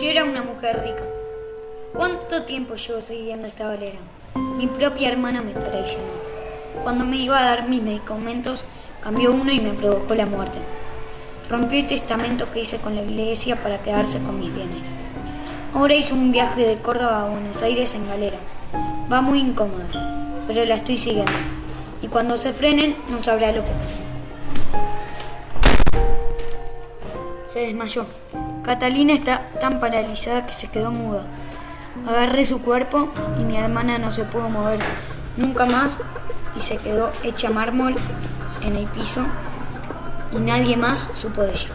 Yo era una mujer rica. ¿Cuánto tiempo llevo siguiendo esta galera? Mi propia hermana me traicionó. Cuando me iba a dar mis medicamentos, cambió uno y me provocó la muerte. Rompió el testamento que hice con la iglesia para quedarse con mis bienes. Ahora hizo un viaje de Córdoba a Buenos Aires en galera. Va muy incómoda, pero la estoy siguiendo. Y cuando se frenen, no sabrá lo que Se desmayó. Catalina está tan paralizada que se quedó muda. Agarré su cuerpo y mi hermana no se pudo mover nunca más y se quedó hecha mármol en el piso y nadie más supo de ella.